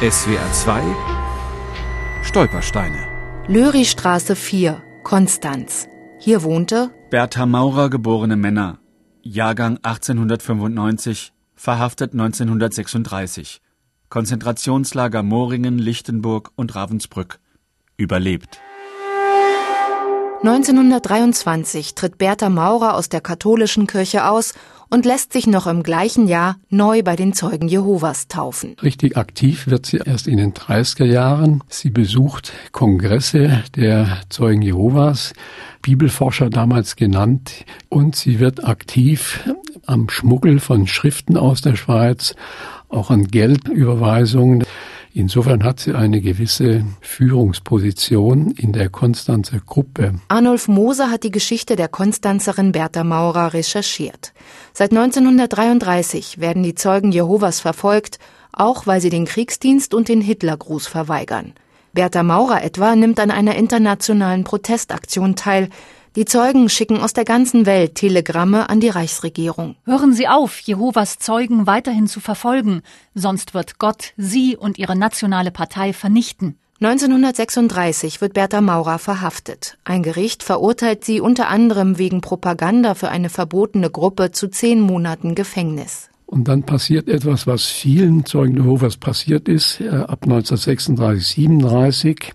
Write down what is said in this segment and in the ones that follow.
SWR 2 Stolpersteine. Löristraße 4, Konstanz. Hier wohnte Bertha Maurer, geborene Männer, Jahrgang 1895, verhaftet 1936. Konzentrationslager Moringen, Lichtenburg und Ravensbrück. Überlebt. 1923 tritt Bertha Maurer aus der katholischen Kirche aus und lässt sich noch im gleichen Jahr neu bei den Zeugen Jehovas taufen. Richtig aktiv wird sie erst in den 30er Jahren. Sie besucht Kongresse der Zeugen Jehovas, Bibelforscher damals genannt, und sie wird aktiv am Schmuggel von Schriften aus der Schweiz, auch an Geldüberweisungen. Insofern hat sie eine gewisse Führungsposition in der Konstanzer Gruppe. Arnulf Moser hat die Geschichte der Konstanzerin Bertha Maurer recherchiert. Seit 1933 werden die Zeugen Jehovas verfolgt, auch weil sie den Kriegsdienst und den Hitlergruß verweigern. Bertha Maurer etwa nimmt an einer internationalen Protestaktion teil, die Zeugen schicken aus der ganzen Welt Telegramme an die Reichsregierung. Hören Sie auf, Jehovas Zeugen weiterhin zu verfolgen, sonst wird Gott Sie und Ihre nationale Partei vernichten. 1936 wird Bertha Maurer verhaftet. Ein Gericht verurteilt sie unter anderem wegen Propaganda für eine verbotene Gruppe zu zehn Monaten Gefängnis. Und dann passiert etwas, was vielen Zeugen Jehovas passiert ist, äh, ab 1936, 37.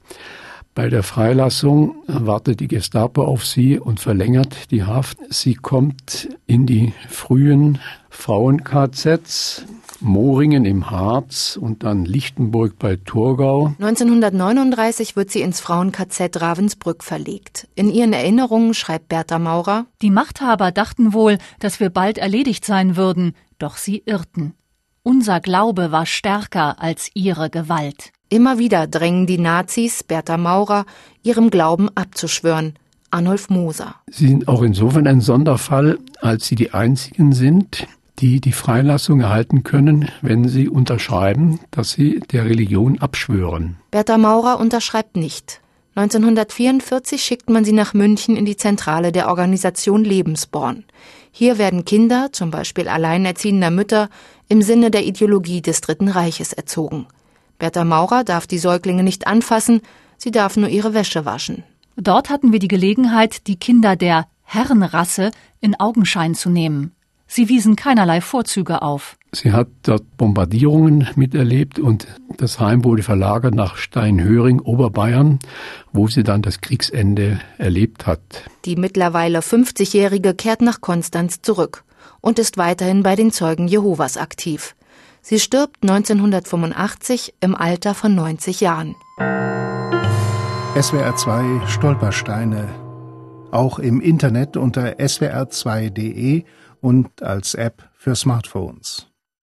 Bei der Freilassung wartet die Gestapo auf sie und verlängert die Haft. Sie kommt in die frühen Frauen-KZs, Moringen im Harz und dann Lichtenburg bei Thurgau. 1939 wird sie ins Frauen-KZ Ravensbrück verlegt. In ihren Erinnerungen schreibt Bertha Maurer: Die Machthaber dachten wohl, dass wir bald erledigt sein würden, doch sie irrten. Unser Glaube war stärker als ihre Gewalt. Immer wieder drängen die Nazis Bertha Maurer, ihrem Glauben abzuschwören. Arnulf Moser. Sie sind auch insofern ein Sonderfall, als sie die einzigen sind, die die Freilassung erhalten können, wenn sie unterschreiben, dass sie der Religion abschwören. Bertha Maurer unterschreibt nicht. 1944 schickt man sie nach München in die Zentrale der Organisation Lebensborn. Hier werden Kinder, zum Beispiel alleinerziehender Mütter, im Sinne der Ideologie des Dritten Reiches erzogen. Bertha Maurer darf die Säuglinge nicht anfassen, sie darf nur ihre Wäsche waschen. Dort hatten wir die Gelegenheit, die Kinder der Herrenrasse in Augenschein zu nehmen. Sie wiesen keinerlei Vorzüge auf. Sie hat dort Bombardierungen miterlebt und das Heim wurde verlagert nach Steinhöring, Oberbayern, wo sie dann das Kriegsende erlebt hat. Die mittlerweile 50-Jährige kehrt nach Konstanz zurück und ist weiterhin bei den Zeugen Jehovas aktiv. Sie stirbt 1985 im Alter von 90 Jahren. SWR 2 Stolpersteine. Auch im Internet unter swr2.de und als App für Smartphones.